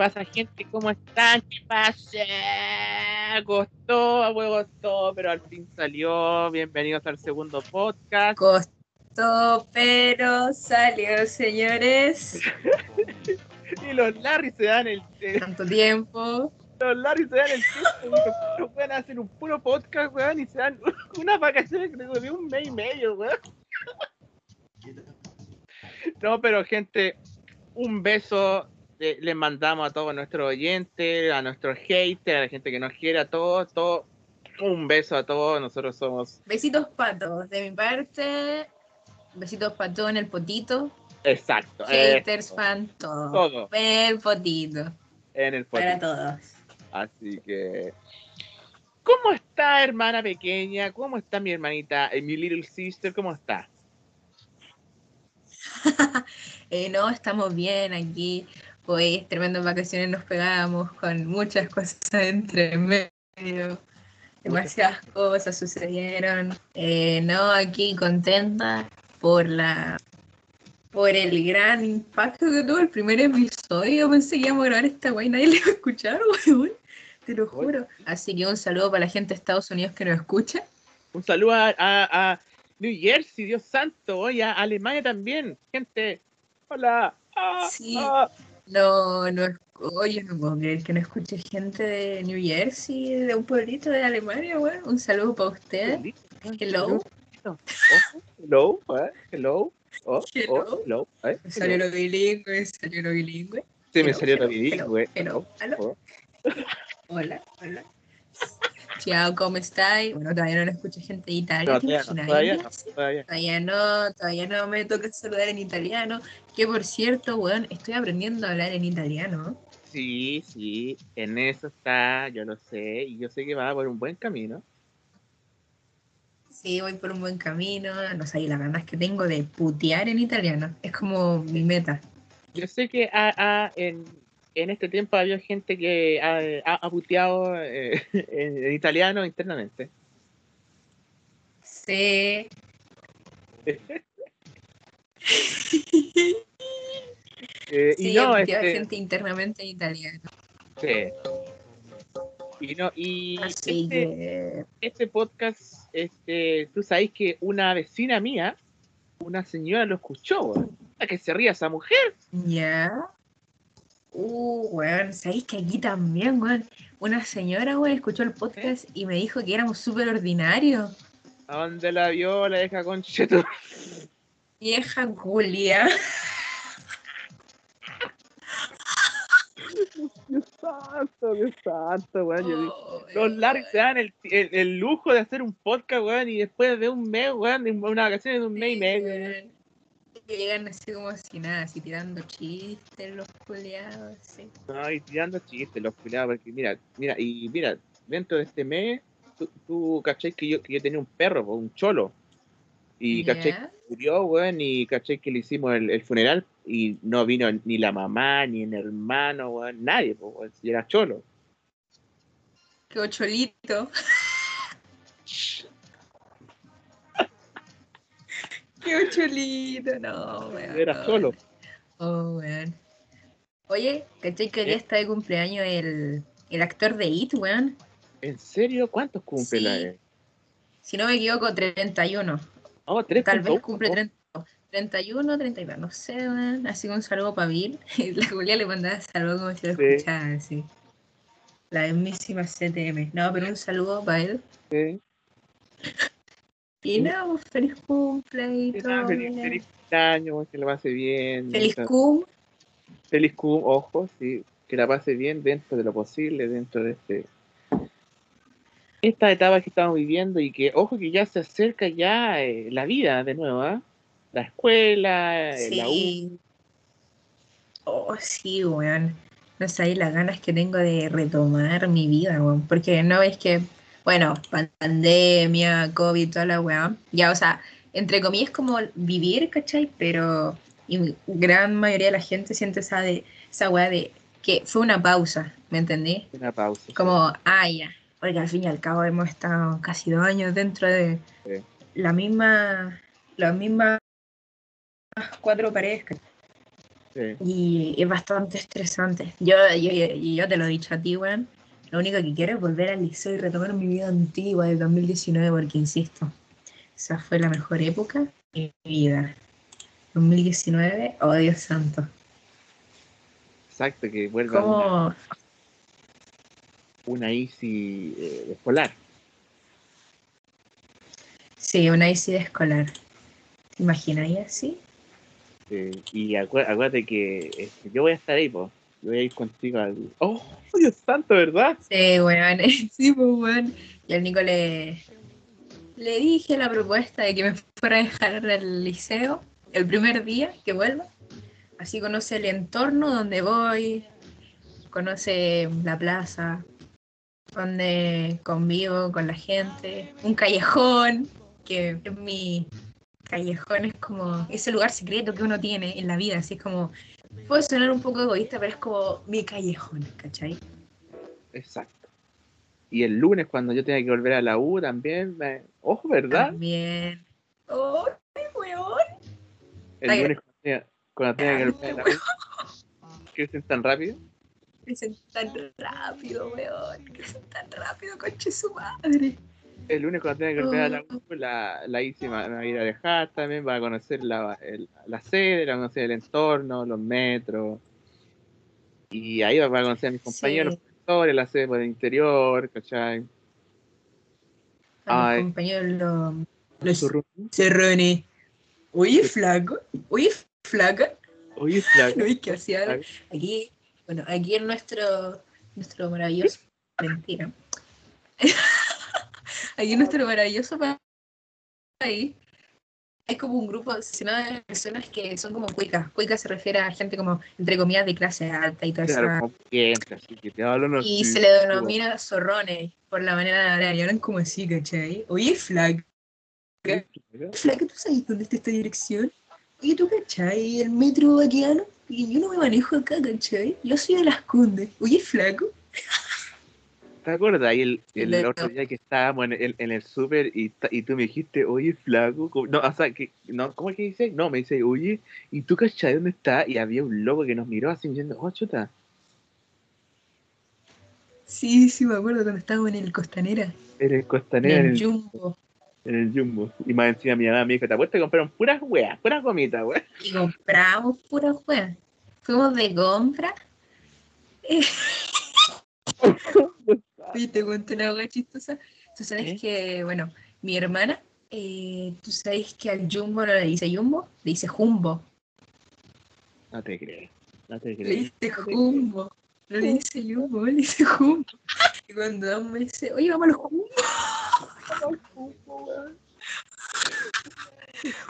¿Qué pasa, gente? ¿Cómo están? ¿Qué pasa? Costó, huevo, costó, pero al fin salió. Bienvenidos al segundo podcast. Costó, pero salió, señores. y los Larry se dan el. Tanto tiempo. Los Larry se dan el tiempo y pueden hacer un puro podcast, weón, y se dan unas vacaciones de un mes y medio, weón. No, pero gente, un beso les mandamos a todos nuestros oyentes, a nuestros haters, a la gente que nos quiere, a todos, todo, un beso a todos, nosotros somos... Besitos patos, de mi parte, besitos patos en el potito. Exacto. Haters, fan, todo. Todo. En el potito. En el potito. Para todos. Así que... ¿Cómo está, hermana pequeña? ¿Cómo está mi hermanita, eh, mi little sister? ¿Cómo está? eh, no, estamos bien aquí Hoy, tremendas vacaciones nos pegábamos con muchas cosas entre medio. Demasiadas cosas sucedieron. Eh, no, aquí contenta por la por el gran impacto que tuvo el primer episodio. Pensé que íbamos a grabar esta guay, nadie le iba a escuchar, weón. Te lo juro. Así que un saludo para la gente de Estados Unidos que nos escucha. Un saludo a, a, New Jersey, Dios santo, oye, a Alemania también. Gente, hola. Ah, sí. Ah. No, no, oye, no puedo creer que no escuche gente de New Jersey, de un pueblito de Alemania, güey. Un saludo para usted. Hello. Hello, eh, hello. Oh, hello. Oh, hello. Eh, me salió lo bilingüe, salió lo bilingüe. Sí, me salió lo bilingüe. Hello, hello. Hola, hola. Chao, ¿cómo estáis? Bueno, todavía no lo escucha gente de Italia. todavía, no, todavía, no, todavía. no, todavía no me toca saludar en italiano. Que por cierto, weón, estoy aprendiendo a hablar en italiano. Sí, sí, en eso está, yo lo sé, y yo sé que va por un buen camino. Sí, voy por un buen camino, no sé, las ganas que tengo de putear en italiano, es como mi meta. Yo sé que en, en este tiempo había gente que ha, ha, puteado eh, en, italiano internamente. Sí. eh, sí, y no, este, gente internamente en italiano. Sí. Y no, y este, este, podcast, este, tú sabes que una vecina mía, una señora lo escuchó, a que se ría esa mujer. Ya. Uh, weón, ¿sabéis que aquí también, weón? Una señora, weón, escuchó el podcast y me dijo que éramos súper ordinarios. ¿A dónde la vio la vieja concheto? Vieja Julia. Dios santo, Dios santo, weón. Oh, los Larry se dan el, el, lujo de hacer un podcast, weón, y después de un mes, weón, una vacación de un mes y medio llegan así como si nada, así tirando chistes los culiados, sí. No, y tirando chistes los culiados, porque mira, mira, y mira, dentro de este mes, tú, tú caché que yo, que yo tenía un perro, un cholo, y caché que murió, weón, y caché que le hicimos el, funeral, y no vino ni la mamá, ni el hermano, weón, nadie, weón, si era cholo. Qué cholito. Qué chulito, no, weón. Era solo. Oh, weón. Oye, ¿cachai que ya está de cumpleaños el, el actor de It, weón? ¿En serio? ¿Cuántos cumple la la Si no me equivoco, 31. Oh, 31. Tal vez cumple 30, 31, 32, no sé, weón. Así que un saludo para Bill. la Julia le mandaba saludos como si lo escuchara, así. La mismísima CTM. No, pero un saludo para él. Sí. Y no, feliz cumple y todo. Feliz, feliz año, que la pase bien. Feliz cum. Feliz cum, ojo, sí, que la pase bien dentro de lo posible, dentro de este esta etapa que estamos viviendo y que, ojo, que ya se acerca ya eh, la vida de nuevo, ¿ah? La escuela, eh, la U. Oh, sí, weón. No sé, las ganas que tengo de retomar mi vida, weón. Porque no ves que bueno, pandemia, COVID, toda la weá. Ya, o sea, entre comillas como vivir, ¿cachai? Pero y gran mayoría de la gente siente esa, de, esa weá de que fue una pausa, ¿me entendí? Una pausa. Como, ah, ya, porque al fin y al cabo hemos estado casi dos años dentro de la misma, las mismas cuatro paredes. Sí. Y es bastante estresante. Yo, yo, yo, yo te lo he dicho a ti, weón. Lo único que quiero es volver al liceo y retomar mi vida antigua del 2019, porque insisto, esa fue la mejor época de mi vida. 2019, oh Dios santo. Exacto, que vuelva una, una easy eh, escolar. Sí, una ICD escolar. ¿Te imaginas así? Eh, y acué- acuérdate que este, yo voy a estar ahí, po. Voy a ir contigo al. ¡Oh, Dios santo, ¿verdad? Sí, weón. Sí, pues, weón. Y al Nico le, le dije la propuesta de que me fuera a dejar al liceo el primer día que vuelva. Así conoce el entorno donde voy, conoce la plaza, donde convivo con la gente, un callejón, que es mi callejón, es como ese lugar secreto que uno tiene en la vida, así es como, puede sonar un poco egoísta, pero es como mi callejón, ¿cachai? Exacto. Y el lunes, cuando yo tenga que volver a la U, también. Me... ¡Ojo, ¿verdad? También. ¡Oh, weón! El Ay, lunes, cuando tenga, cuando tenga que volver a la U. ¿Qué dicen tan rápido? Crecen tan rápido, weón. Crecen tan rápido, conche su madre. El lunes, cuando tenga que volver a la Oh. La, la Isi me va a ir a dejar también. Va a conocer la, el- la sede, va a conocer el entorno, los metros. Y ahí va a conocer a mis compañeros, Sí. profesores, la sede por el interior, ¿cachai? A mis compañeros los, los cerrones. Oye, flaco. Oye, flaca. Oye, flaco. ¿No ves qué hacía? Flaco. Aquí, bueno, aquí en nuestro, nuestro maravilloso. Mentira. Aquí en nuestro maravilloso país hay como un grupo de personas que son como cuicas. Cuicas se refiere a gente como, entre comillas, de clase alta y todo eso. Claro, no Y se le denomina zorrones por la manera de hablar. Y hablan como así, ¿cachai? Oye, flag, flag, ¿tú sabes dónde está esta dirección? Oye, ¿tú cachai? El metro vaquiano. Y yo no me manejo acá, ¿cachai? Yo soy de las Condes. Oye, flaco. ¿Te acuerdas? Y el, el otro día que estábamos en el, en el súper y, y tú me dijiste, oye, flaco. ¿cómo- No, o sea, que, no, ¿cómo es que dice? No, me dice, oye, ¿y tú cachai dónde está? Y había un loco que nos miró así diciendo, oh, chuta. Sí, sí, me acuerdo cuando estábamos en el Costanera. En el costanera, en el el, Jumbo. en el Jumbo. Y más encima mi mamá me dijo, te apuesto que compraron puras weas, puras gomitas, weas. Y compramos pura juega. Fuimos de compra. Oye, te cuento una cosa chistosa. Tú sabes que, bueno, mi hermana, eh, tú sabes que al Jumbo no le dice Jumbo, le dice Jumbo. No te creo, no te Le creo. dice Jumbo. No le dice Jumbo, le dice Jumbo. Y cuando vamos me dice, oye, vamos al Jumbo.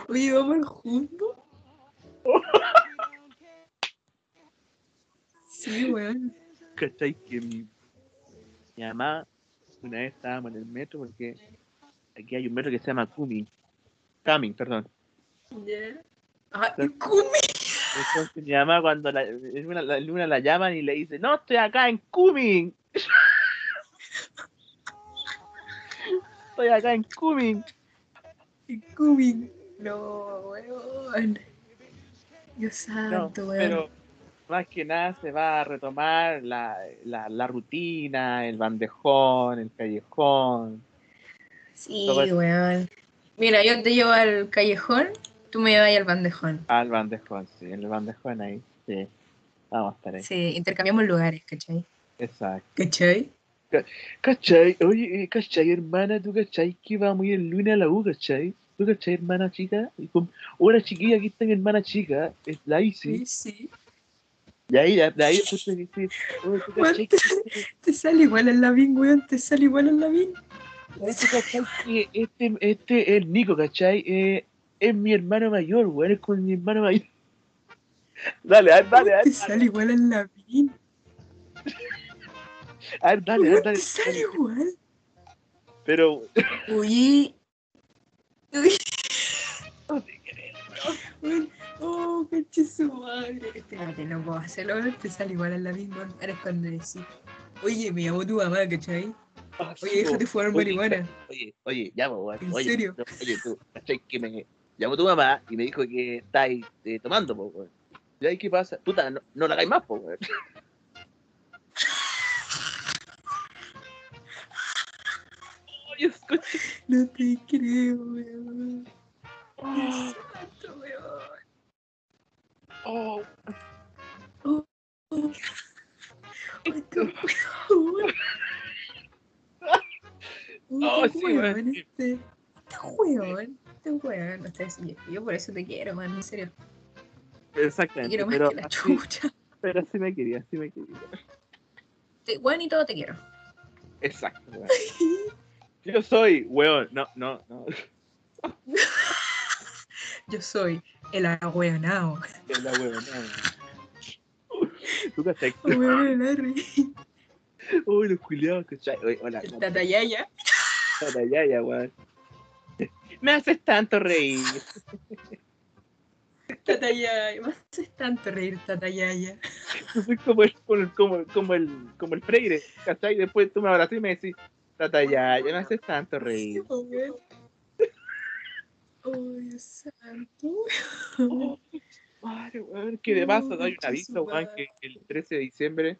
Oye, vamos al Jumbo. Sí, weón. ¿Cachai? Que mi, mi mamá, una vez estábamos en el metro, porque aquí hay un metro que se llama Cumming. Cumming, perdón. Ya. Ah, Kumi. Entonces mi mamá cuando la, en una, la, en una la llaman y le dice, no, estoy acá en Cumming. estoy acá en Cumming. Y Kumi. No, weón. Dios No, santo, weón. pero más que nada se va a retomar la, la, la rutina, el bandejón, el callejón. Sí, weón. Mira, yo te llevo al callejón, tú me llevas al bandejón. Al bandejón, sí, el bandejón ahí, sí. Vamos a estar ahí. Sí, intercambiamos lugares, ¿cachai? Exacto. ¿Cachai? ¿Cachai? Oye, eh, ¿cachai, hermana? ¿Tú cachai que vamos a ir el lunes a la U, cachai? ¿Tú cachai, hermana chica? Hola, chiquilla, aquí está mi hermana chica, es la Isi. sí. Y ahí, de de ahí escucho decir, oye, ¿tú cachai que, Te sale igual al Lavín, weón, te sale igual al Lavín. oye, ¿tú cachai que este, este, el Nico, cachai? Eh, es mi hermano mayor, weón, es con mi hermano mayor. Dale, a ver, dale, a ver, Te dale, sale igual al Lavín. a ver, dale, a ver, Weón, dale, te sale dale. igual. Pero, Oye. Uy, no te creo. weón. Oh, caché su madre. Espérate, no puedo hacerlo, te sale igual al Lavín, weón. Ahora es cuando decís. Oye, me llamó tu mamá, ¿cachai? Ah, Oye, déjate po. fumar Oye, marihuana. Oye, oye, llamo. ¿En Oye, serio? oye, tú, ¿cachai? Que me llamó tu mamá y me dijo que estáis eh, tomando, po, weón. ¿Y ahí qué pasa? Puta, no, no la hagáis más, po, weón. No te creo, weón. Santo, weón. Oh, Oh, oh. Oh, Este sí, weón, este. Este weón. Este weón. Yo por eso te quiero, man, en serio. Te exactamente. quiero más Pero, que la así, chucha. pero sí me quería, sí me quería. Te- Weón y todo te quiero. Exacto, weón. Yo soy, weón. No, no, no. Yo soy el agüeonao. Es la weón, no. ¿Tú cachai? Weón el Larry. Uy, los culiados, ¿cachai? Hola, El tatayaya. hola, ya, ya, weón. Me haces tanto reír. Tatayaya. Me haces tanto reír, tatayaya. Soy como el, como, el- como, como el, como el freire, ¿cachai? Después tú me abrazas y me decís, tata, ya, ya me haces tanto reír. Oh, weón. Oh, Dios santo. Oh, madre, weón, que de paso doy un aviso, weón, que el 13 de diciembre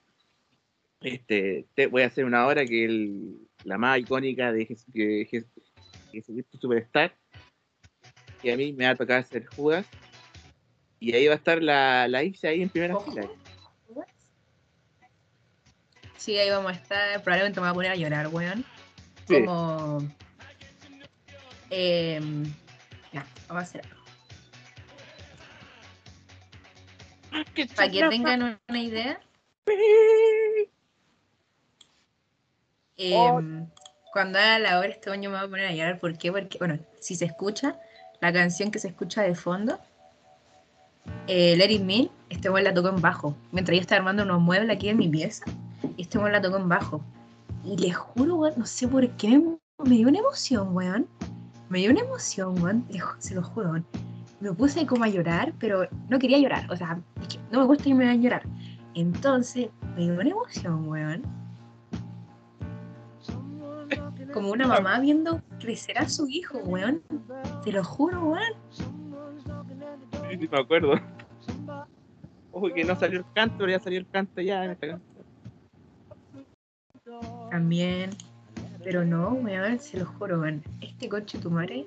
este, te voy a hacer una hora que el, la más icónica de Jes- Jesucristo Superstar, y a mí me va a tocar hacer Judas, y ahí va a estar la, la Isa ahí en primera Ojo. fila. Sí, ahí vamos a estar. Probablemente me voy a poner a llorar, weón. Sí. Como. em, ya, vamos a hacer algo. Para que tengan una idea, Oh. em, cuando haga la hora este año me voy a poner a llorar. ¿Por qué? Porque, bueno, si se escucha, la canción que se escucha de fondo, eh, Let It Me, este weón la tocó en bajo. Mientras yo estaba armando unos muebles aquí en mi pieza, este weón la tocó en bajo. Y les juro, weón, no sé por qué me, me dio una emoción, weón. Me dio una emoción, weón. se lo juro. Me puse como a llorar, pero no quería llorar. O sea, es que no me gusta que me vean llorar. Entonces, me dio una emoción, weón. Como una mamá viendo crecer a su hijo, weón. Te lo juro, weón. Sí, sí, me acuerdo. Ojo que no salió el canto, pero ya salió el canto ya en esta canción. También. Pero no, weón, se lo juro, weón. Este coche tu madre.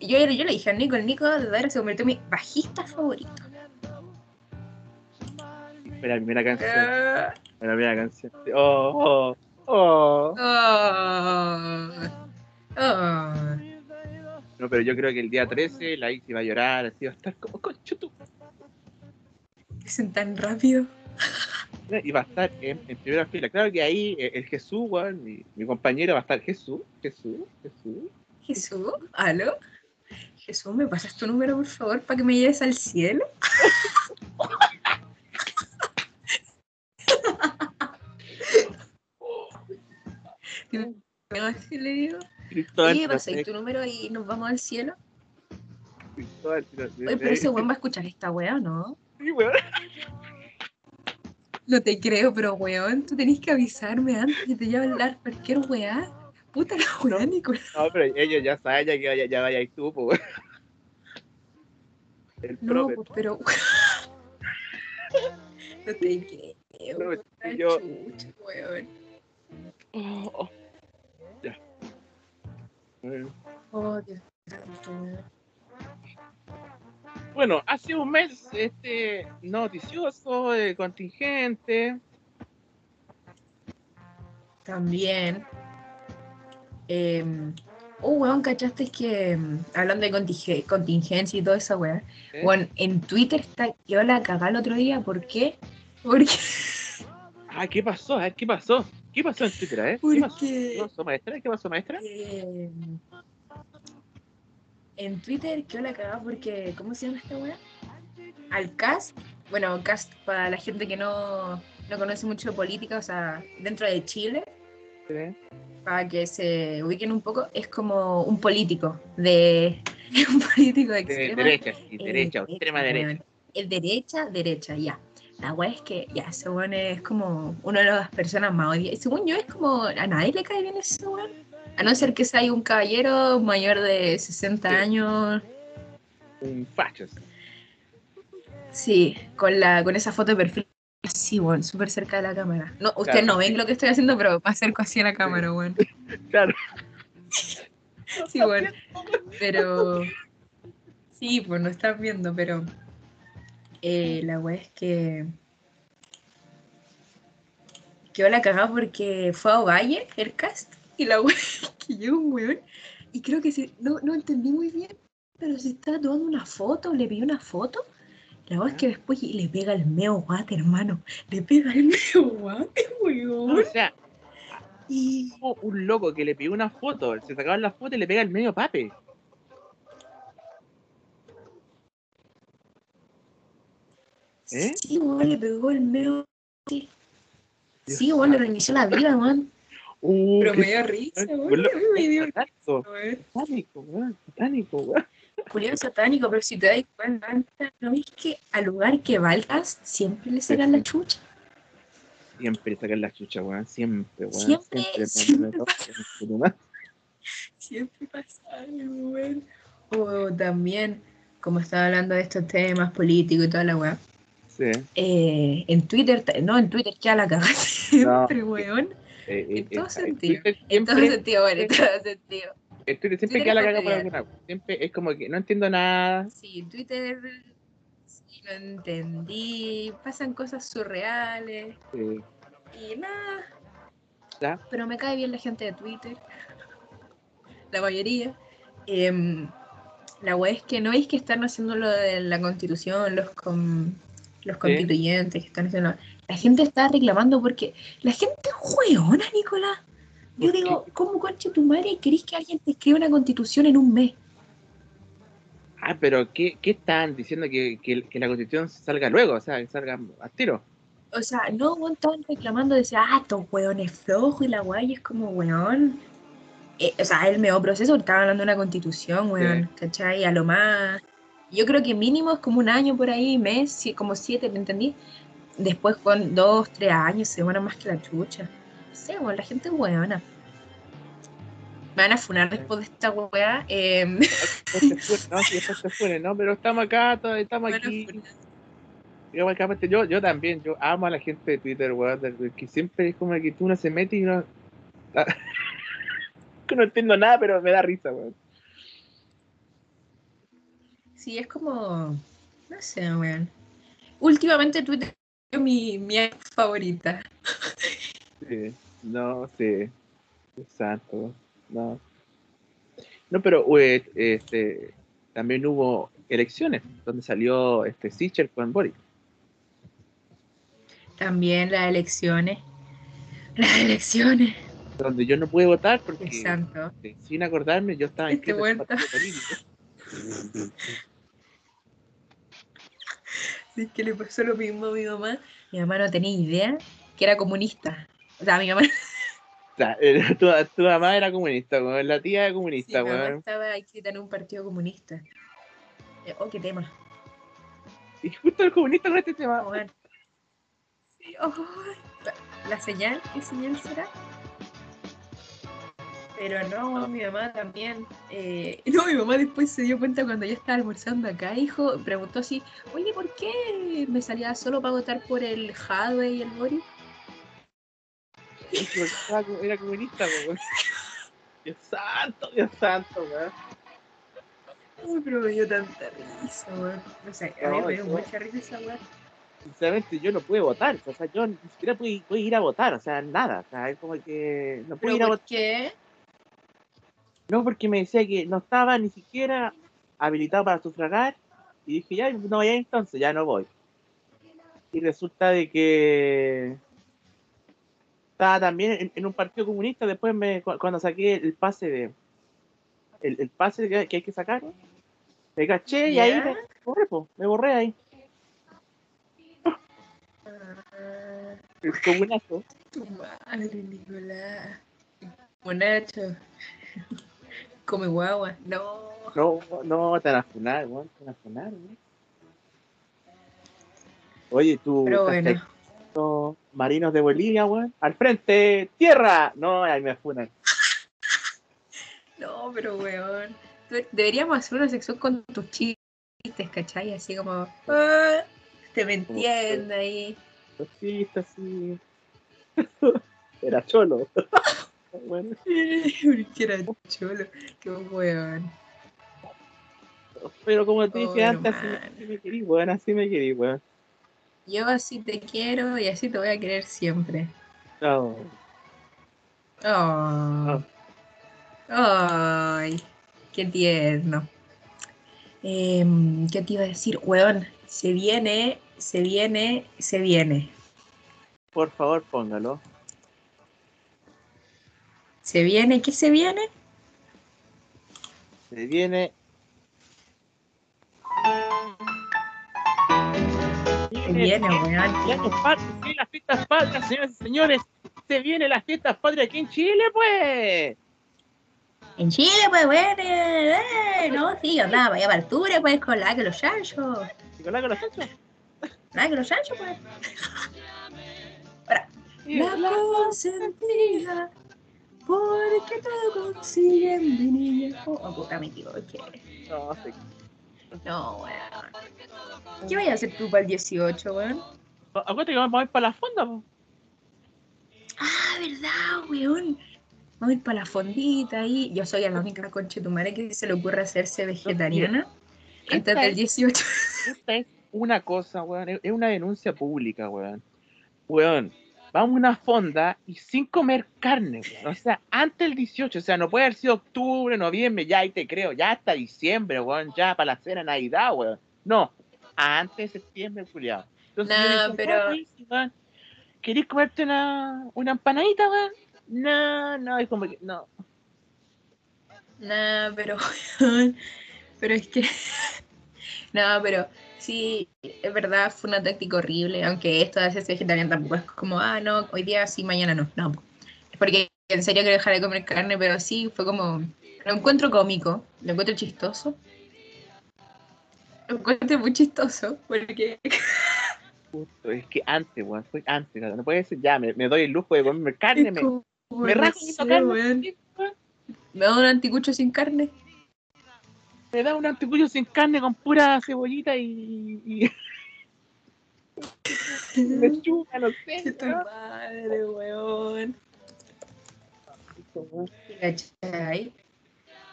Yo, yo le dije a Nico, el Nico de ahora se convirtió en mi bajista favorito. Fue la primera canción. Ah, la primera canción. Oh, oh, oh. oh, oh. No, pero yo creo que el día 13 la Ixi va a llorar, así va a estar como concho tú. Dicen tan rápido. Y va a estar en, en primera fila. Claro que ahí eh, el Jesús, mi, mi compañero va a estar Jesús, Jesús, Jesús. Jesús, ¿aló? Jesús, ¿me pasas tu número, por favor, para que me lleves al cielo? Así le digo. Oye, pasáis sé, tu número y nos vamos al cielo. Oye, pero ese weón va a escuchar esta weá, ¿no? Sí, weón. No te creo, pero weón, tú tenés que avisarme antes que te lleve a hablar cualquier weá. Puta la weá, Nicolás. No, pero ellos ya saben ya que vaya, ya vaya ahí tú, pues, weón. El No, profe, pues, pero. no te creo. No, si yo- chucha, weón. Oh, oh. Ya. Bueno. Oh, Dios santo, weón. Bueno, hace un mes este noticioso, eh, contingente. También. Eh, oh, weón, ¿cachaste que em, hablando de contingencia y toda esa weá? ¿eh? Bueno, en Twitter está, quedó la cagada el otro día, ¿por qué? Porque, Ah, ¿qué pasó? ¿qué pasó? ¿Qué pasó en Twitter, eh? ¿Qué pasó? ¿Qué pasó, maestra? ¿Qué pasó, maestra? eh, en Twitter quedó la cagada porque, ¿cómo se llama esta weá? Al cast, bueno, cast para la gente que no, no conoce mucho de política, o sea, dentro de Chile, Sí. para que se ubiquen un poco, es como un político de un político de De extrema derecha, sí, eh, derecha, extrema derecha. Es derecha, derecha, ya. La weá es que ya, ese weón es como una de las personas más odiadas. Según yo, es como a nadie le cae bien ese weón. A no ser que sea un caballero mayor de 60 Sí. años. Un facho. sí. Con la con esa foto de perfil así, weón, súper cerca de la cámara. No, ustedes no ven lo que estoy haciendo, pero me acerco así a la cámara, weón. Claro. Sí, bueno. Pero. Sí, pues no están viendo, pero. eh, la weá es que. Quedó la cagada porque fue a Ovalle el cast. Y la weá que llegó un weón. Y creo que se. No, no entendí muy bien. Pero se estaba tomando una foto. Le pidió una foto. La weá es que después le pega el meo guate, hermano. Le pega el meo guate, weón. O sea, Y. un loco que le pidió una foto, se sacaban la foto y le pega el medio pape. ¿Eh? Sí, weón, le pegó el Dios sí weón, le reinició la vida, weón. Uh, Pero me dio risa, weón, weón. Me dio risa, satánico, weón, satánico, weón. Julián satánico, pero si te das cuenta, ¿no ves que al lugar que valgas siempre le sacan la chucha? Siempre sacan la chucha, weón, siempre, weón. Siempre, siempre me- me- Siempre pasa algo, weón. O también, como estaba hablando de estos temas políticos y toda la weá, Sí, eh, en Twitter, no, en Twitter ya la cagaste siempre, weón. Eh, eh, En todo eh, sentido. En todo sentido, bueno, en todo sentido. en Twitter siempre queda la caga por alguna. Siempre es como que no entiendo nada. Sí, Twitter, sí, no entendí, pasan cosas surreales. eh, Y nada. Ya. Pero me cae bien la gente de Twitter. La mayoría. Em, la wea es que no veis que están haciendo lo de la constitución, los con, los constituyentes que están haciendo. La gente está reclamando porque la gente es hueona, Nicolás. Yo ¿Por digo, ¿cómo concha tu madre querés que alguien te escriba una constitución en un mes? Ah, pero ¿qué, qué están diciendo que, que, que la constitución salga luego? O sea, que salga a tiro. O sea, no, estaban reclamando, decía, ah, estos weones flojos y la guay es como, weón. Eh, o sea, el medio proceso estaba hablando de una constitución, weón, ¿cachai? A lo más. Yo creo que mínimo es como un año por ahí, mes, sí, como siete, ¿me entendí? Después con dos, tres años se van más que la chucha. No sé, weón, la gente es weona. Me van a funar después de esta weá. Eh, fuere, no, sí, después se fuere, ¿no? Pero estamos acá, todavía estamos aquí. Yo, yo, yo también, yo amo a la gente de Twitter, weón, que siempre es como que tú no se mete y no... que no entiendo nada, pero me da risa, weón. Sí, es como. No sé, weón. Últimamente Twitter mi, mi app favorita. Sí, no, sí. Exacto, no. No, pero we- este, también hubo elecciones, donde salió este Sichel con Boric. También las elecciones. Las elecciones. Donde yo no pude votar porque, eh, sin acordarme, yo estaba Este en un vuelta. Sí, que le pasó lo mismo a mi mamá. Mi mamá no tenía idea que era comunista. O sea, mi mamá, O sea, tu, tu mamá era comunista, weón, la tía era sí, comunista, mi mamá weón. estaba inscrita en un partido comunista. Eh, oh, qué tema. Y justo el comunista con este tema. Sí, oh, la, la señal, ¿qué señal será? Pero no, mi mamá también. eh, no, mi mamá después se dio cuenta cuando yo estaba almorzando acá, hijo, preguntó así, oye, ¿por qué me salía solo para votar por el Jadwe y el Boris? Era comunista, weón. Dios santo, Dios santo, weón. Uy, pero me dio tanta risa, weón. No sé, a mí me dio mucha risa esa weón. Sinceramente, yo no pude votar. O sea, yo ni siquiera pude, pude ir a votar. O sea, nada. O sea, es como que no pude ¿Pero ir a por votar. qué? No, porque me decía que no estaba ni siquiera habilitado para sufragar. Y dije, ya, no vaya entonces, ya no voy. Y resulta de que estaba también en, en un partido comunista. Después, me, cu- cuando saqué el pase de. El, el pase que, que hay que sacar, me caché y ahí me borré, po, me borré ahí. Ah, El comunazo. tu madre, Nicolás. Come guagua. No. No, no, te van a funar, weón, te van a funar, weón. Oye, tú, Pero ¿cachai bueno. marinos de Bolivia, weón? Al frente, tierra. No, ahí me funan. No, pero weón. Deberíamos hacer una sección con tus chistes, ¿cachai? Así como. "Ah", Usted me entiende ahí. Sí, sí. Era cholo. bueno. Porque era cholo. Qué weón. Pero como te dije antes, así, me querí, weón, así me querí, weón. Yo así te quiero y así te voy a querer siempre. Oh. Oh. Ay, qué tierno. Em, ¿Qué te iba a decir? Weón, se viene, se viene, se viene. Por favor, póngalo. ¿Se viene? ¿Qué se viene? Se viene. Se viene, weón. Sí, las fiestas patrias, señores y señores. Se viene las fiestas patrias aquí en Chile, pues. En Chile, pues, bueno, eh, no, sí, andaba allá para altura, pues, con la que los chanchos. ¿Con la que los chanchos? La que los chanchos, pues. La consentida, porque todo consiguen mi niña. Oh, oh, puta, me equivoqué. No, sí. No, weón. ¿Qué voy a hacer tú para el 18, weón? Acuérdate que vamos a ir para la fonda, pues. Ah, verdad, weón vamos a ir para la fondita ahí. Yo soy la única concha de tu madre que se le ocurre hacerse vegetariana antes del 18. Esta es una cosa, weón, es una denuncia pública, weón. Weón, vamos a una fonda y sin comer carne, weón. O sea, antes del 18, o sea, no puede haber sido octubre, noviembre, ya ahí te creo, ya hasta diciembre, weón, ya para la cena Navidad, weón. No, antes de septiembre, culiado. Entonces, no, pero... ¿Querés comerte una, una empanadita, weón? No, no, es como que no. No, pero. pero es que. no, pero sí, es verdad, fue una táctica horrible. Aunque esto de hacerse vegetariano tampoco es como, ah, no, hoy día sí, mañana no. No, es porque en serio quiero dejar de comer carne, pero sí, fue como. Lo encuentro cómico, lo encuentro chistoso. Lo encuentro muy chistoso, porque. es que antes, weón, fue antes, no puede decir ya, me, me doy el lujo de comer carne, me, me rajo carne. Me da un anticucho sin carne. Me da un anticucho sin carne con pura cebollita y. y... me chupa, no sé. Tu madre, weón. ¿Cachai?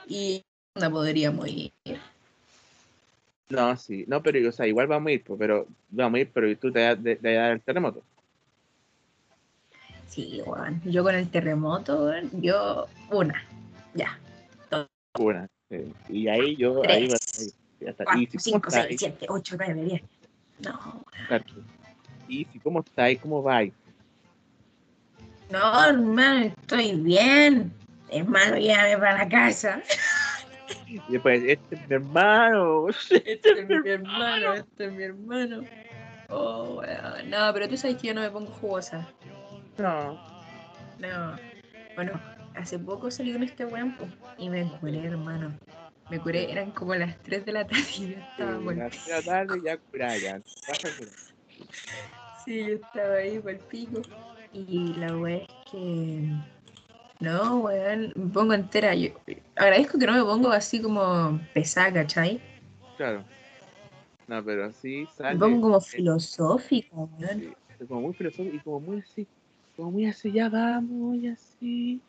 Y no podríamos ir. No, sí, no, pero o sea, igual vamos a ir, pero vamos a ir, pero tú te vas a dar el terremoto. Sí, Juan. Yo con el terremoto, yo una, ya. Una. Y ahí yo. Tres, ahí, ahí, cuatro, y cinco, seis, siete, ocho, nueve, diez. No. Y si cómo estáis, cómo vais. No, hermano, estoy bien. Hermano, llame para la casa. Y después, este es mi hermano. Este, es mi hermano, este es mi hermano. Oh, bueno. No, pero tú sabes que yo no me pongo jugosa. No. No. Bueno, hace poco salí con este weón y me curé, hermano. Me curé, eran como las 3 de la tarde y yo estaba sí, Las 3 de la tarde ya curada, ya. Sí, yo estaba ahí por el pico. Y la weá es que. No, weón, me pongo entera. Yo agradezco que no me pongo así como pesada, ¿cachai? Claro. No, pero sí sale. Me pongo como filosófica, weón. Sí, como muy filosófica y como muy así como muy así, ya vamos, y así.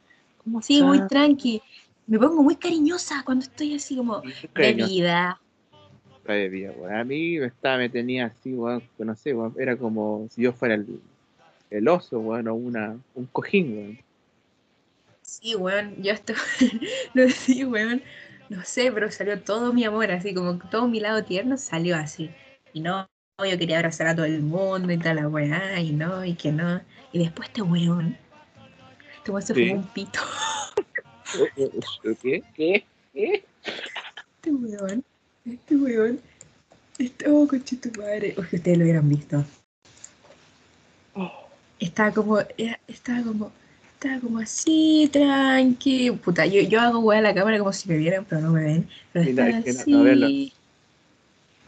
¿Cómo sí, muy tranqui. Me pongo muy cariñosa cuando estoy así como de vida. De vida, A mí me, estaba, me tenía así, bueno, no sé, era como si yo fuera el, el oso, bueno, una, un cojín, weón. Sí, weón, yo estoy, no sé, weón, no sé, pero salió todo mi amor, así como todo mi lado tierno salió así. Y no, yo quería abrazar a todo el mundo y tal, la weá, y no, y que no. Y después este weón, este weón se fue un pito. ¿Qué? ¿Qué? ¿Qué? Este weón, este weón, este, oh, tu madre, o que ustedes lo hubieran visto. Oh. Estaba como, estaba como, estaba como así, tranqui. Puta, yo, yo hago weá a la cámara como si me vieran, pero no me ven. Pero estaba así.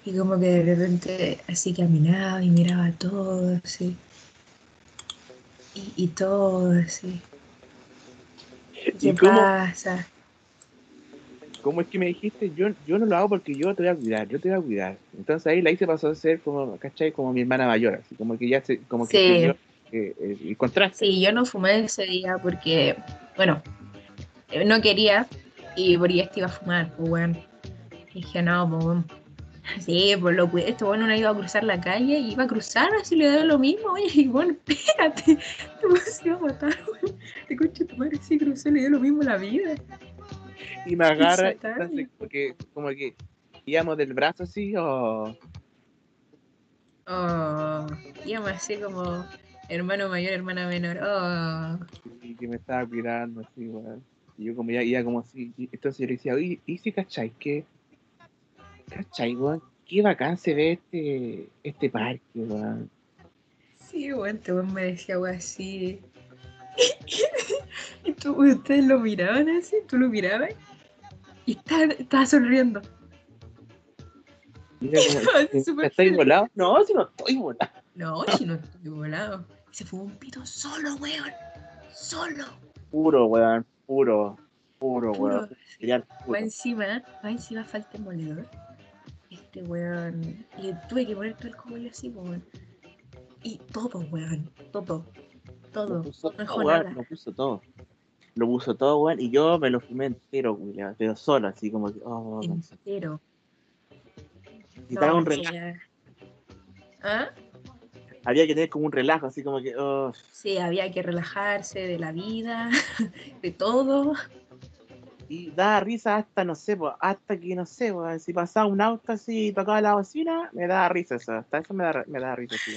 y como que de repente así caminaba y miraba todo, así y, todo así. ¿Qué pasa? ¿cómo es que me dijiste? Yo, yo no lo hago porque yo te voy a cuidar, yo te voy a cuidar. Entonces ahí la hice pasó a ser como, ¿cachai? Como mi hermana mayor, así como que ya se, como que Sí. se dio, eh, eh, el contraste. Sí, yo no fumé ese día porque, bueno, eh, no quería y porque este iba a fumar, pues bueno. Dije, no, pues bueno. Sí, pues lo cuidé. Este bueno no iba a cruzar la calle y iba a cruzar así le daba lo mismo. Oye, y bueno, espérate, te vas a matar, weón. Te concha tu madre, sí cruzó, le dio lo mismo la vida. Y me agarra, entonces como que, como que íbamos del brazo así, oh, Oh, íbamos así como hermano mayor, hermana menor. Oh, y que me estaba cuidando así, weón. Y yo como ya iba como así, entonces yo le decía, oye, ¿y si cachai que, cachai, weón? Qué bacán se ve este, este parque, weón. sí, bueno, este weón me decía weón así. y tú, ustedes lo miraban así, tú lo mirabas y estaba, estaba sonriendo. Y era como, Así súper ¿Estás feliz. volado? No, si no estoy volado. No, si no estoy volado. Se fue un pito solo, weón. Solo. Puro, weón, puro, puro, Puro. weón. Puro. Va encima, va encima falta el moledor. Weón. Y tuve que poner todo el cogollo así, weón. Y todo, weón. Todo. Lo Todo. puso No todo, weón, lo puso todo. Lo puso todo, weón, y yo me lo fumé entero, weón, pero solo, así como que, oh, Entero. No, un relajo. ya. ¿Ah? Había que tener como un relajo, así como que, oh, Sí, había que relajarse de la vida, de todo. Y daba risa hasta, no sé, pues, hasta que, no sé, weón, si pasaba un auto así y tocaba la bocina, me daba risa eso, hasta eso me daba, me daba risa, así,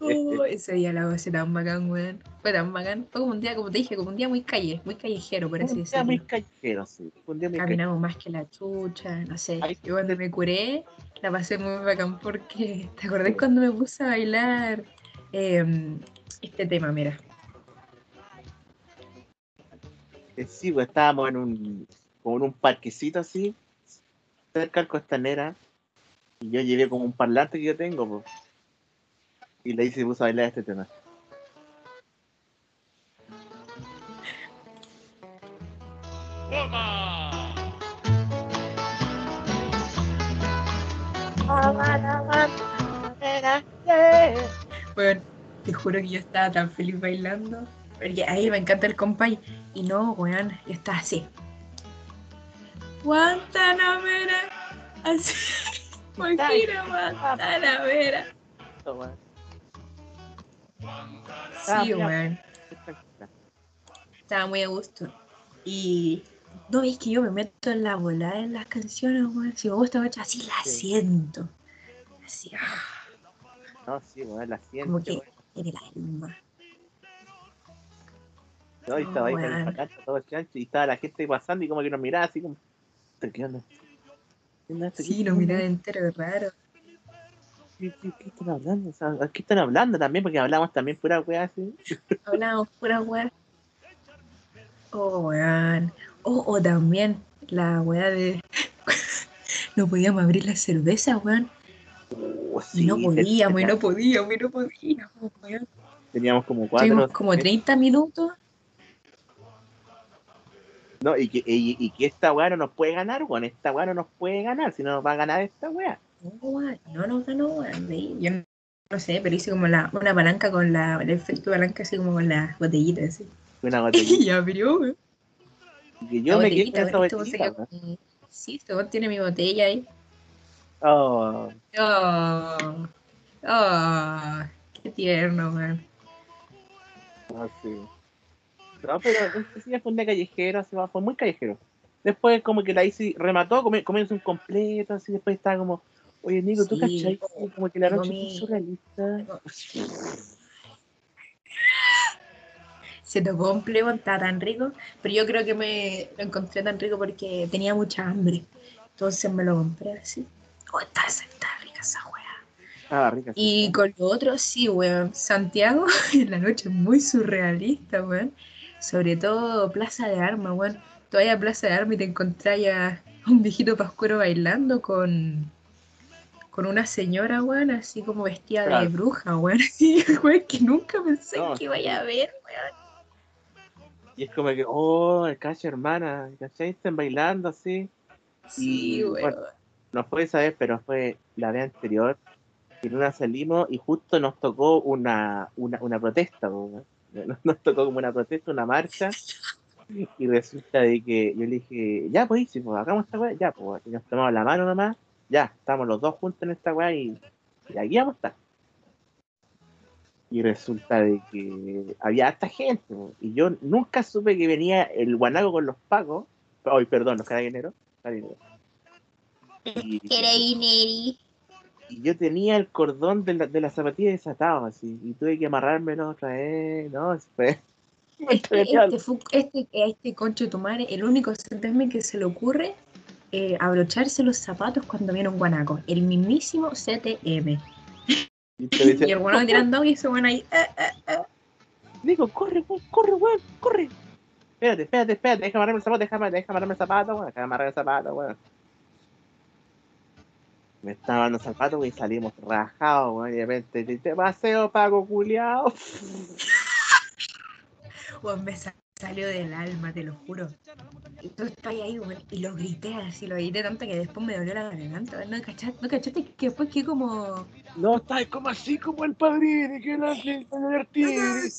Oh, ese día la voz era tan bacán, weón. Fue tan bacán. Fue como un día, como te dije, como un día muy calle, muy callejero, por así un día muy decirlo. callejero, sí, un día muy callejero. Caminamos más que la chucha, no sé. Ay. Yo cuando me curé, la pasé muy bacán porque, ¿te acordás cuando me puse a bailar em, este tema, mira? Sí, pues estábamos en un, como en un parquecito así, cerca al costanera, y yo llevé como un parlante que yo tengo, pues, y le hice puso a bailar este tema. Bueno, te juro que yo estaba tan feliz bailando. Porque a mí me encanta el compay. Y no, weón, yo estaba así. Guantanamera. Así. Imagina, Guantanamera. Sí, weón. Estaba muy a gusto. Y no es que yo me meto en la volada en las canciones, weón. Si me gusta mucho, así la Sí. siento. Así, ah, No, sí, bueno, la siento. como que weón. en el alma. No, y estaba ahí con el parlante todo chancho, y estaba la gente pasando y como que nos miraba así como, ¿qué onda? ¿Qué onda Sí, no onda? miraba entero, es raro. ¿Qué, qué- qué están hablando? O sea, ¿a ¿Qué están hablando también? Porque hablamos también pura weá así. Hablábamos pura weá. Oh, weón. Oh, o también la weá de. no podíamos abrir la cerveza, weón. Oh, Y no podíamos, y no podíamos, y no podíamos, weón. Teníamos como cuatro. Tuvimos como 30 minutos. No, y que, y, y que esta weá no nos puede ganar, weón. Esta weá no nos puede ganar, si no nos va a ganar esta weá. No, no nos ganó, weón. Yo no, no sé, pero hice como la, una palanca con la, el efecto de palanca así como con las botellitas, así. Una botellita. Y abrió, weón. La me quedé con botellita, con- Sí, este weón tiene mi botella ahí. Oh, Oh, oh, qué tierno, weón. no sé. No, pero este sí fue un día callejero, así, fue muy callejero. Después como que la hice, remató, comi- comienza un completo, así, después estaba como, oye Nico, ¿tú Sí, cachai? Como que la me noche comí- fue surrealista. Se tocó un plebo, estaba tan rico, pero yo creo que me lo encontré tan rico porque tenía mucha hambre. Entonces me lo compré así. Oh, está, está rica esa weá. Ah, rica. Y ¿no? con lo otro, sí, weón. Santiago en la noche es muy surrealista, weón. Sobre todo Plaza de Armas, weón. Tú vas a Plaza de Armas y te encontrás a un viejito pascuero bailando con, con una señora, weón, así como vestida de bruja, weón. Y, que nunca pensé No, que iba a ver, weón. Y es como que, oh, cacha hermana, ¿cachai? Están bailando así. Sí, Y, weón. bueno, no fue esa vez, pero fue la vez anterior. que En una salimos y justo nos tocó una, una, una protesta, weón. nos tocó como una protesta, una marcha. Y resulta de que yo le dije, ya pues, sí, pues hagamos esta weá, ya, pues, y nos tomamos la mano nomás, ya, estamos los dos juntos en esta weá y, y aquí vamos a estar. Y resulta de que había harta gente, po, y yo nunca supe que venía el guanaco con los pacos, ay, perdón, los carabineros, carabineros. Y. y yo tenía el cordón de la, de la zapatilla desatado, así, y tuve que amarrármelo otra vez, no, fue... Este, este, este, este concho de tu madre, el único certamen que se le ocurre eh, abrocharse los zapatos cuando viene un guanaco. El mismísimo CTM. Y Y el guanaco tirando y ese bueno ahí. eh, eh, eh. Nico, corre, weón, corre, weón, corre. Espérate, espérate, espérate, déjame amarrarme el zapato, déjame, déjame amarrarme el zapato, weón, déjame amarrar el zapato, weón. Me estaba amarrando el zapato, weón, y salimos rajados, weón, y de repente, te, te paseo, pago culiao. Weón, me sa- salió del alma, te lo juro. Y tú estás ahí, weón, y lo grité así, lo grité tanto que después me dolió la garganta. ¿No cachaste, no cachaste que después quedé como. No, estás como así como el padrino, que no hace el divertir.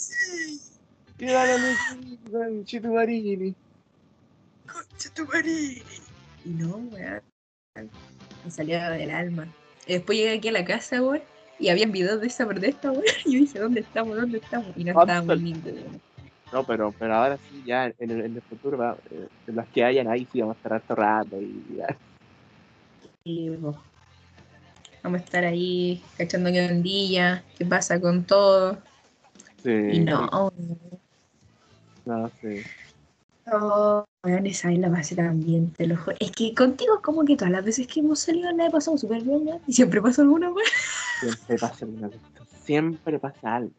Que da la chitubarini. Concha tu madre. Y no, weón. Me salió del alma. Y después llegué aquí a la casa, weón. Y habían videos de esa protesta, weón. Y yo dije, ¿dónde estamos? ¿Dónde estamos? Y no ¿Dónde estábamos está? ni weón. No, pero, pero ahora sí, ya en el, en el futuro, va, eh, las que hayan ahí sí vamos a estar harto rato y ya. Y, Vamos a estar ahí cachando qué ondilla, qué pasa con todo. Sí, Y no, no sé. Oh, weón, esa vez la pasé tan bien, te lo juro. Es que contigo es como que todas las veces que hemos salido la he pasado súper bien, weón. Y siempre pasa alguna, weón. Siempre pasa alguna. Siempre pasa algo.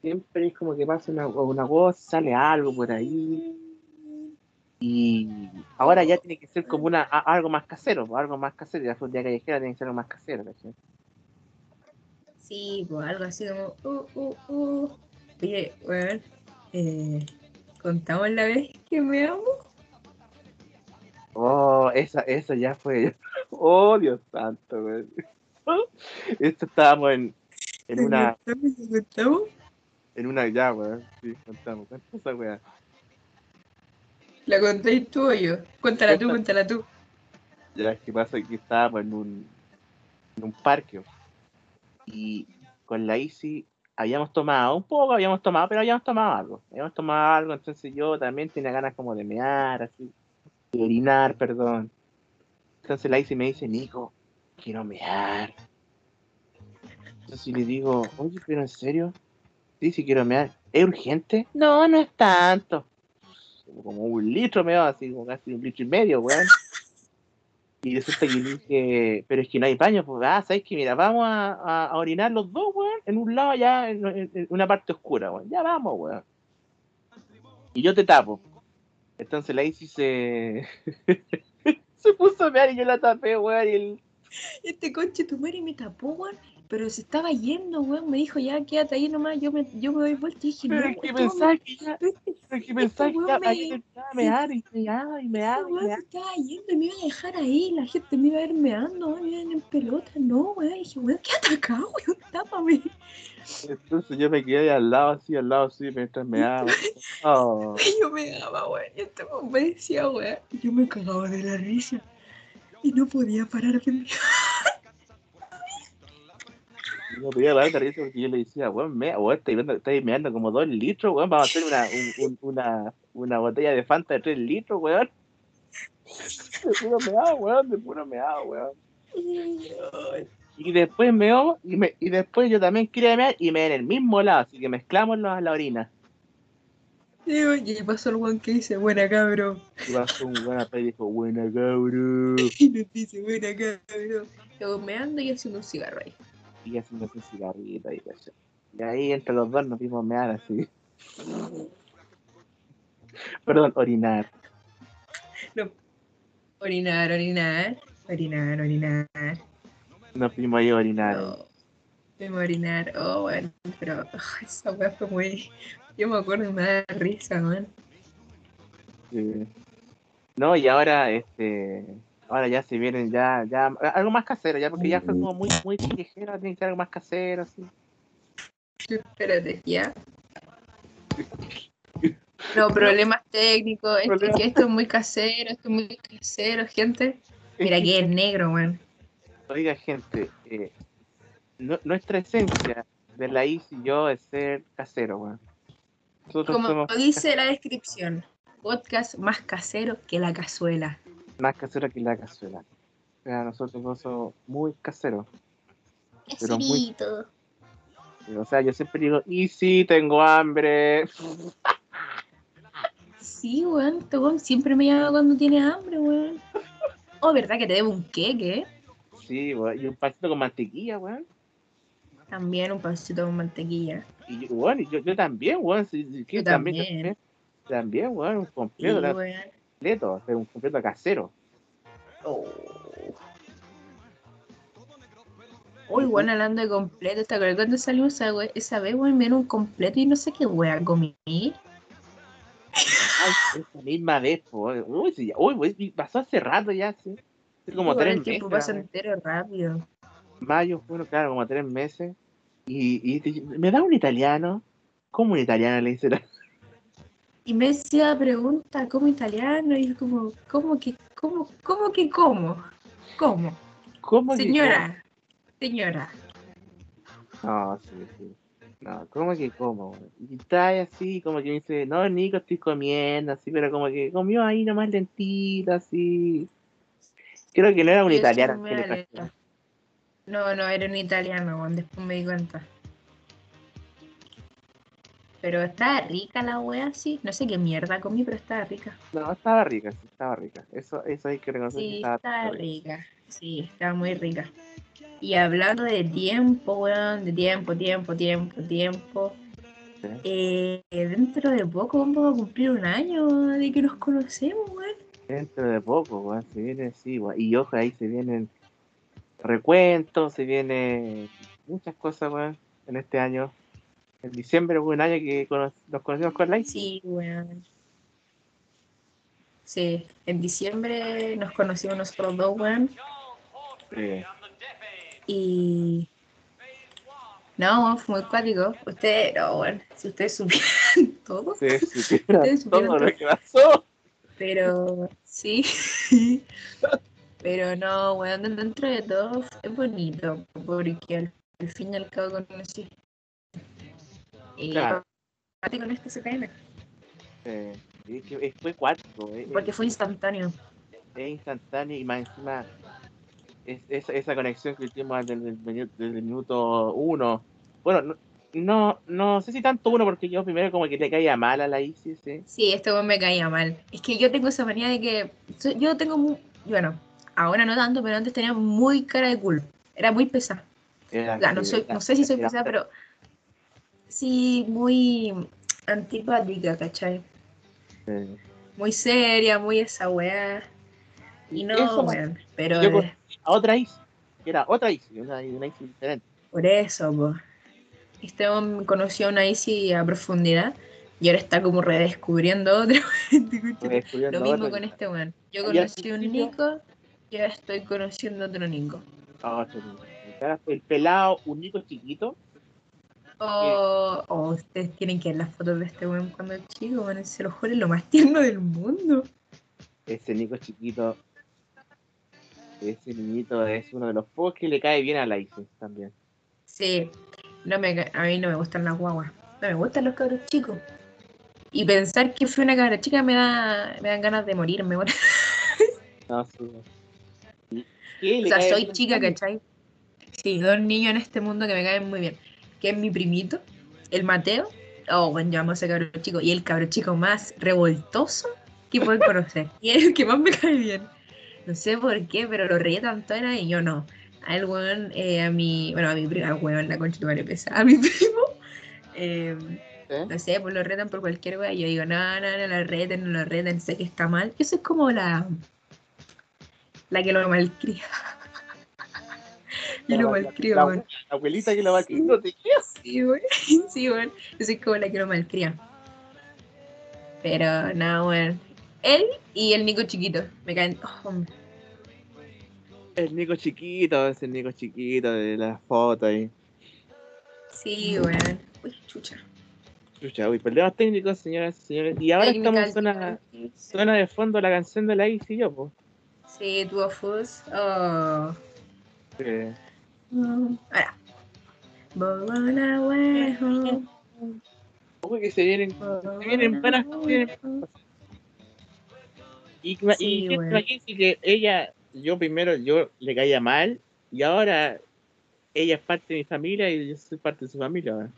Siempre es como que pasa una, una voz, sale algo por ahí. Y ahora ya tiene que ser como una a- algo más casero, algo más casero. Un día callejera, tiene que ser algo más casero. ¿cachai? Sí, pues algo así como, uh, uh, uh. Oye, weón, eh, contamos la vez que me amo. Oh, esa, esa ya fue. Oh, Dios santo, güey. Esto estábamos en, en una, en una ya, weón. Sí, contamos. Cuenta esa weá. ¿La contáis tú o yo? Cuéntala tú, cuéntala tú. Ya es que pasa que estábamos en un, en un parque y con la Isi habíamos tomado un poco, habíamos tomado, pero habíamos tomado algo. Habíamos tomado algo, entonces yo también tenía ganas como de mear, así, de orinar, perdón. Entonces la Isi me dice, Nico, quiero mear. Entonces le digo, oye, pero en serio, sí, sí quiero mear. ¿Es urgente? No, no es tanto. Como un litro me va, así como casi un litro y medio, weón. Y resulta que pero es que no hay baño, pues, ah, ¿sabes qué? Mira, vamos a, orinar los dos, weón, en un lado allá, en, una parte oscura, weón. Ya vamos, weón. Y yo te tapo. Entonces la Isi se... se puso a mear y yo la tapé, weón, y el... Este coche tu madre me tapó, weón. Pero se estaba yendo, weón. Me dijo, ya, quédate ahí nomás. Yo me, yo me doy vuelta y dije, Pero no, es que pensaba que ya... Pero es que pensaba que ya me- mear y meaba y meaba. estaba yendo y me iba a dejar ahí, la gente me iba a ver meando, me iban en pelota, no, weón, y dije, weón, quédate acá, weón, tápame. Entonces yo me quedé ahí al lado, así, al lado, así, mientras meaba. Oh. Y yo me daba, weón, y este me decía, weón, yo me cagaba de la risa. Y no podía parar de podía parar de risa porque yo le decía, weón, mea, weón, estáis meando como dos litros, weón, vamos a hacer una, un- un- una, una botella de Fanta de tres litros, weón. De puro meado, weón, de puro meado, weón. Y después meó, y, me, y después yo también quería mear, y me en el mismo lado, así que mezclamos la, la orina. Y oye, pasó el weón que dice, buena cabrón. Y pasó un buen y dijo, buena cabrón. Y nos dice, buena cabrón. Yo meando y haciendo un cigarro ahí. Y haciendo un cigarrito ahí, ¿cachai? Y ahí entre los dos nos vimos mear así. Perdón, orinar. Orinar, orinar, orinar, orinar. Nos vimos ahí a orinar. No, a orinar. Oh, bueno, pero ah, esa weá fue muy. Yo me acuerdo y me da risa, man. Sí. No, y ahora, este, ahora ya se vienen ya, ya, algo más casero, ya, porque ya fue como muy, muy callejero, tiene que ser algo más casero, así. Espérate, ya. No, problemas técnicos, es que esto es muy casero, esto es muy casero, gente. Mira que es negro, man. Oiga, gente, eh, nuestra esencia de la IS y yo es ser casero, man. Como dice la descripción, podcast más casero que la cazuela. Más casero que la cazuela. Sea, nosotros somos muy caseros. Pero muy... O sea, yo siempre digo, y sí, tengo hambre. Sí, weón, este weón siempre me llama cuando tiene hambre, weón. Oh, ¿verdad que te debo un queque? Sí, weón, y un pancito con mantequilla, weón. También un pancito con mantequilla. Y yo, weón, yo, yo también, weón. Yo también. También, también, weón, un completo. Sí, completo, un completo casero. Oh. Uy, bueno, hablando de completo, ¿te acuerdas cuando salió esa, esa vez, weón? Me un completo y no sé qué weón comí. Ay, esa misma vez. Uy, sí, uy, pasó hace rato ya, sí. como tres el tiempo meses. pasa entero rápido. Mayo, bueno, claro, como tres meses. Y, y me da un italiano. ¿Cómo un italiano le dice? Y me decía pregunta, ¿cómo italiano? Y yo como, ¿cómo que, cómo, cómo que cómo? ¿Cómo? ¿Cómo Señora, señora. No, sí, sí. No, ¿cómo que cómo? Y está así, como que me dice, no, Nico, estoy comiendo, así, pero como que comió ahí nomás lentita, así. Creo que no era un italiano. No, no, era un italiano, después me di cuenta. Pero estaba rica la wea, sí. No sé qué mierda comí, pero estaba rica. No, estaba rica, sí, estaba rica. Eso, eso hay que reconocer. Sí, estaba, rica. Sí, estaba muy rica. Y hablando de tiempo, weón, de tiempo, tiempo, tiempo, tiempo. Eh, dentro de poco vamos a cumplir un año de que nos conocemos, weón. Dentro de poco, weón, se viene, sí, weón. Y ojo, ahí se vienen recuentos, se vienen muchas cosas, weón, en este año. En diciembre fue un año que nos conocimos con Light. Sí, weón. Sí, en diciembre nos conocimos nosotros dos, weón. Sí. Y. No, fue muy cuático. Ustedes, no, bueno, si ustedes supieran todo. Sí, ustedes supieran todo, lo que pasó. Pero, sí. Pero no, bueno, dentro de todo es bonito, porque al, fin y al cabo conocí. Y claro. con este CPM. Eh, fue cuático. Eh, porque fue instantáneo. Es instantáneo y más encima es, esa conexión que tuvimos desde el, minuto uno. Bueno, no, no, sé si tanto uno, porque yo primero como que le caía mal a la Isis. ¿sí? Sí, este me caía mal. Es que yo tengo esa manía de que. Yo tengo. Muy, bueno, ahora no tanto, pero antes tenía muy cara de culo. Era muy pesada. no, soy, no sé si soy pesada, pero. Sí, muy antipática, ¿cachai? Muy seria, muy esa weá. Y no, weón, pero a otra Isis, que era otra Isis, una, una diferente. Por eso, pues. Esteban conoció a una Isis a profundidad y ahora está como redescubriendo otra. Lo mismo con este weón. Yo conocí un Nico y ahora estoy conociendo otro Nico. Ah, el pelado, un Nico chiquito. Oh, oh, ustedes tienen que ver las fotos de este weón cuando es chico, bueno, se lo juro, lo más tierno del mundo. Ese Nico chiquito ese niñito es uno de los pocos que le cae bien a la Isis también. Sí, no me, a mí no me gustan las guaguas, no me gustan los cabros chicos. Y pensar que fui una cabra chica me da me dan ganas de morirme. no, sí. o sea, soy chica, ¿cachai? Sí, dos niños en este mundo que me caen muy bien. Que es mi primito, el Mateo. Oh, bueno, yo amo a ese cabro chico. Y el cabro chico más revoltoso que puedo conocer. Y es el que más me cae bien. No sé por qué, pero lo reía tanto era y yo no. Al weón, eh, a mi, bueno, a mi primo, al weón, la concha de pesa, a mi primo, eh, no sé, pues lo retan por cualquier weón. Yo digo, no, no, no lo reten, no lo reten, sé que está mal. Yo soy como la, la que lo malcría. Y lo malcría, la, la, abuelita que lo malcría, no te Sí, weón, sí, weón. Yo soy como la que lo malcría. Pero, no, weón él y el Nico chiquito. Me caen. oh. El Nico chiquito, ese Nico chiquito de la foto ahí. Sí, weón. Uy, chucha. Chucha, uy, problemas técnicos, señoras y señores. Y ahora estamos en Technical zona, zona de fondo la canción de la y yo, pues. Sí, tuvo fuzz. Oh. Ahora. Uy, que se vienen, se vienen buenas. Y, y Sí, gente, bueno. que ella, yo primero, yo le caía mal, y ahora ella es parte de mi familia y yo soy parte de su familia.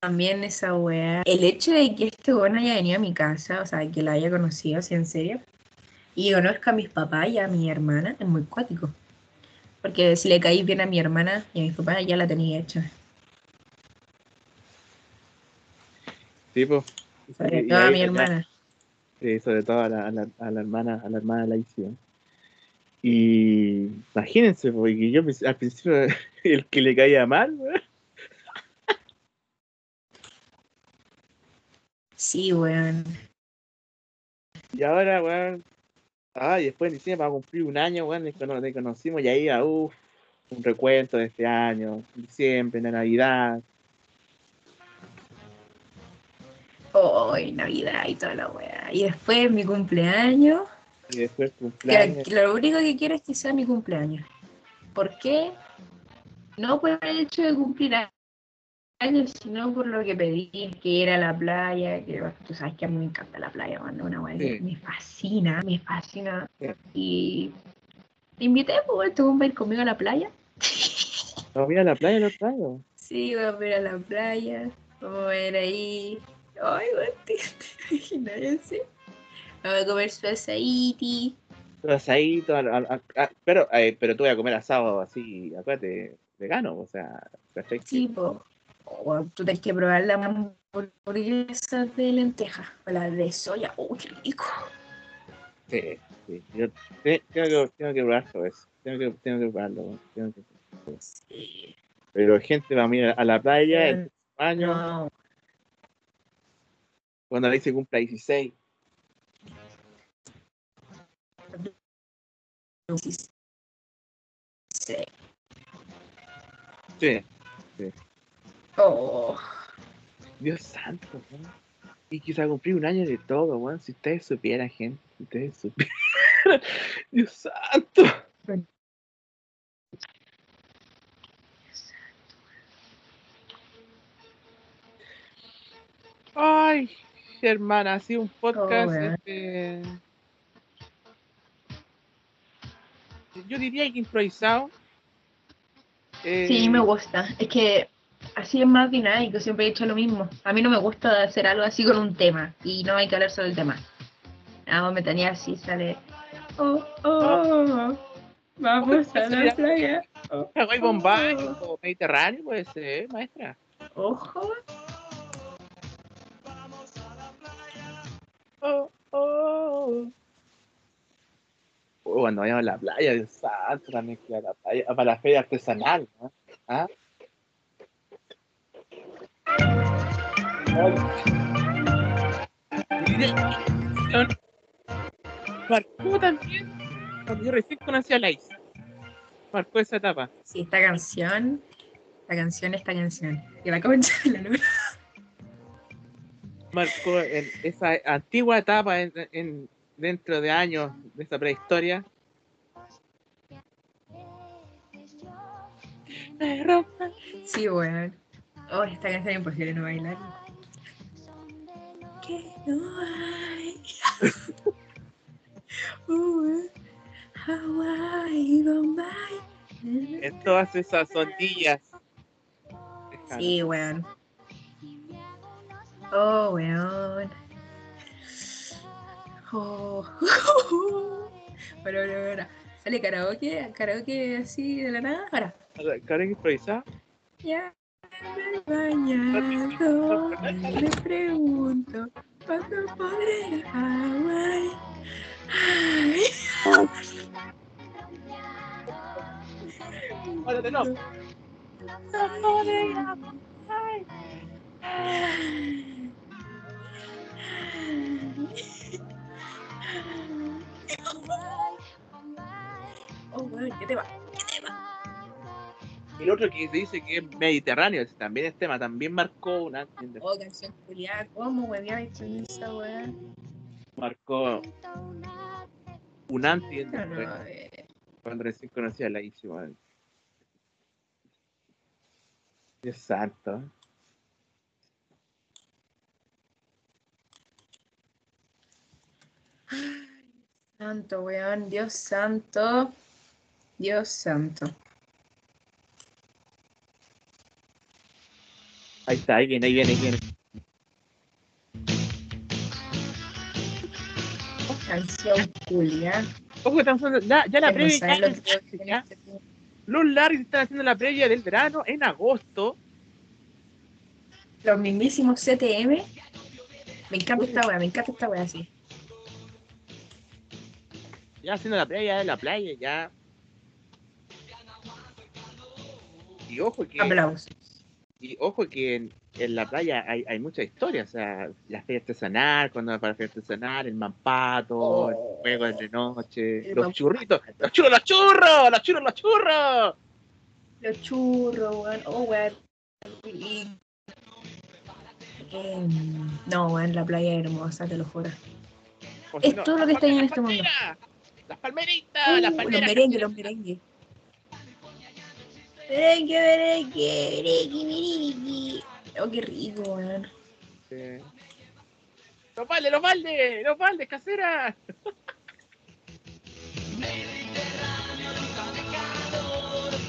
También esa weá. El hecho de que este weón haya venido a mi casa, o sea, que la haya conocido, así en serio, y conozca a mis papás y a mi hermana, es muy cuático. Porque si le caí bien a mi hermana y a mis papás, ya la tenía hecha. Sí, pues. Sobre todo a mi hermana. Sí, sobre todo a la, a la, a la hermana, a la hermana. Y imagínense, porque yo al principio el que le caía mal, weón. Sí, weón. Y ahora, weón. Ah, y después en diciembre va a cumplir un año, weón, de nos de que conocimos y ahí, uff, un recuento de este año, diciembre, la Navidad. Hoy, Navidad y toda la weá. Y después mi cumpleaños. Y después cumpleaños. que lo único que quiero es que sea mi cumpleaños. ¿Por qué? No por el hecho de cumplir sino por lo que pedí, que ir a la playa, que tú sabes que a mí me encanta la playa, man, una que Sí. me fascina, me fascina. Sí. Y te invité, pues, tú vas a ir conmigo a la playa. Vamos a ir a la playa los traigo. Sí, vamos a ir a la playa, vamos a ver ahí. Ay, weón, te, te imaginas así? Vamos a comer su asaíti. Al- ah, pero, eh, pero tú vas a comer asado así, acuérdate, vegano, o sea, perfecto. Sí, po. O tú tienes que probar la hamburguesa de lenteja o la de soya. ¡Oh, qué rico! Sí, sí. Yo te- tengo, que, tengo que probar todo eso. Tengo que, tengo que probarlo. tengo que- Pero gente va a ir a la playa el Eh, año, No, cuando ahí se cumpla 16. sí, sí. Oh, Dios santo. Y quizá cumplir un año de todo, weón. Si ustedes supieran, gente. Si ustedes supieran. Dios santo. Ay, hermana, ha sido un podcast. weón. este, Yo diría que improvisado. Eh, sí, me gusta. Es que así es más dinámico, siempre he dicho lo mismo. A mí no me gusta hacer algo así con un tema y no hay que hablar sobre el tema. Vamos, me tenía así, sale. Oh, oh, vamos a la playa. Hawái Bombay o Mediterráneo, puede ser, maestra. Ojo. Oh, oh. Oh, cuando vayamos a la playa, Dios santo, también que a la playa, ah, para la feria artesanal, ¿no? ¿Ah? Marcó también cuando yo recién conocí a Laís. Marcó esa etapa. Sí, esta canción, esta canción, esta canción. Que la concha de la luna. Marcó en esa antigua etapa en, en- dentro de años de esa prehistoria. Sí, weón. Oh, esta canción es imposible no bailar. Que no hay. Uh, Hawaii, Bombay. en todas esas ondillas. Sí, weón. Oh, weón. Oh. Bueno, bueno, bueno. Sale karaoke, karaoke así de la nada. Ahora. Karen improvisada. Ya en el bañador. Me pregunto cuándo podré ir a Oh, bueno, oh, ¿qué te va? El otro que dice que es mediterráneo, también es tema, también marcó una. Oh, canción culiada, ¿cómo con esa weá? Marcó un antes un No, no, Cuando recién conocí a la Isi, weón. Dios santo. Santo, weón, Dios santo. Dios santo. Ahí está, ahí viene, ahí viene, ahí viene. Canción culiada. Ojo estamos haciendo- ya, ya la previa, ya, lo ya- este. Los Larrys están haciendo la previa del verano en agosto. Los mismísimos CTM. Me encanta esta weá, me encanta esta weá así. Ya haciendo la previa de la playa, ya. Y ojo que, Aplausos. Y ojo que en, en la playa hay, hay muchas historias, o sea, la feria artesanal, cuando va para la feria artesanal, el mampato, Oh. el juego de noche, los churritos, los churros, los churros, los churros, los churros. Los churros, weón. Oh, weón. No, weón, la playa es hermosa, te lo juro. O Es no, todo lo que está en este mundo. Las palmeritas, Uh, las los palmeras. merengues, los merengues. Merengue, merengue, merengue, merengue. Oh, qué rico, weón. Sí. Los baldes, los baldes, los baldes, caseras.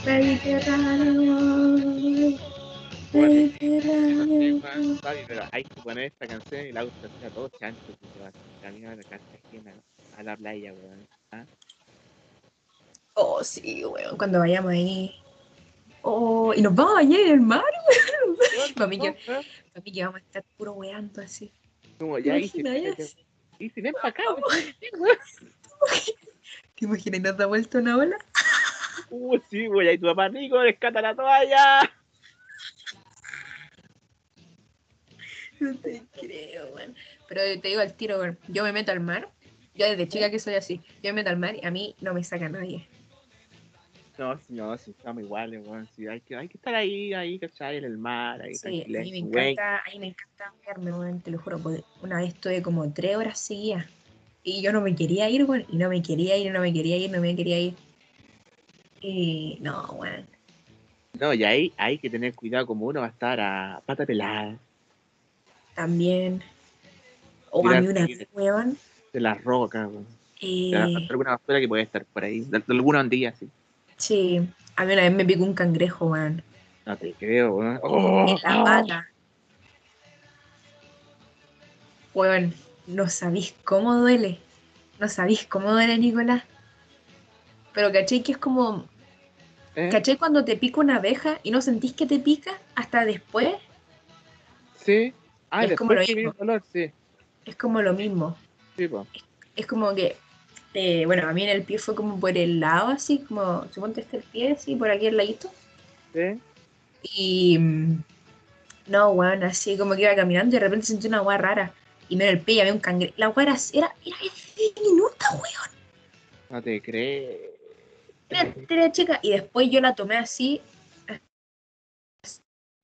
Mediterráneo. Mediterráneo. Pero hay que poner esta canción y la gusta a todos chanchos que se va camino a la Cartagena, a la playa, weón. ¿Ah? Oh, sí, weón, cuando vayamos ahí. Oh, y nos vamos a bañar en el mar. Mami, que, ¿Ah? mami, que vamos a estar puro weando así. Como ya ven para acá. ¿Te imaginas nos da vuelta una ola? Uh, sí, güey, ahí tu papá rico, rescata la toalla. No te creo, weón. Pero te digo al tiro, weón. Yo me meto al mar. Yo desde chica que soy así. Yo me meto al mar y a mí no me saca nadie. No, no, sí, estamos iguales, weón. Sí, hay que, hay que estar ahí, ahí, ¿cachai? En el mar, ahí, Sí, a mí me encanta, a mí me encanta verme, weón, te lo juro. Una vez estuve como tres horas seguidas. Y yo no me quería ir, weón. Y no me quería ir, no me quería ir, no me quería ir. Y no, weón. No, y ahí hay que tener cuidado como uno va a estar a pata pelada, También. O a mí una vez, weón. de las rocas, weón. eh, De alguna basura que puede estar por ahí, de, de alguna ondilla, sí. Sí, a mí una vez me picó un cangrejo, weón. No te creo, weón. ¡Oh! en la ¡Oh! pata. Weón, no sabéis cómo duele. No sabéis cómo duele, Nicolás. Pero caché que es como. ¿Eh? ¿Caché cuando te pica una abeja y no sentís que te pica hasta después? Sí. Ah, Es como lo mismo. dolor, sí. Es como lo mismo. Sí, po. Es como que. Eh, bueno, a mí en el pie fue como por el lado, así, como. Suponte este el pie, así, por aquí al ladito. Sí. Y. mm, No, weón, así como que iba caminando y de repente sentí una weá rara. Y me el pie y había un cangrejo. La weá era, era, era diminuta, weón. No te crees. Era, era chica. Y después yo la tomé así,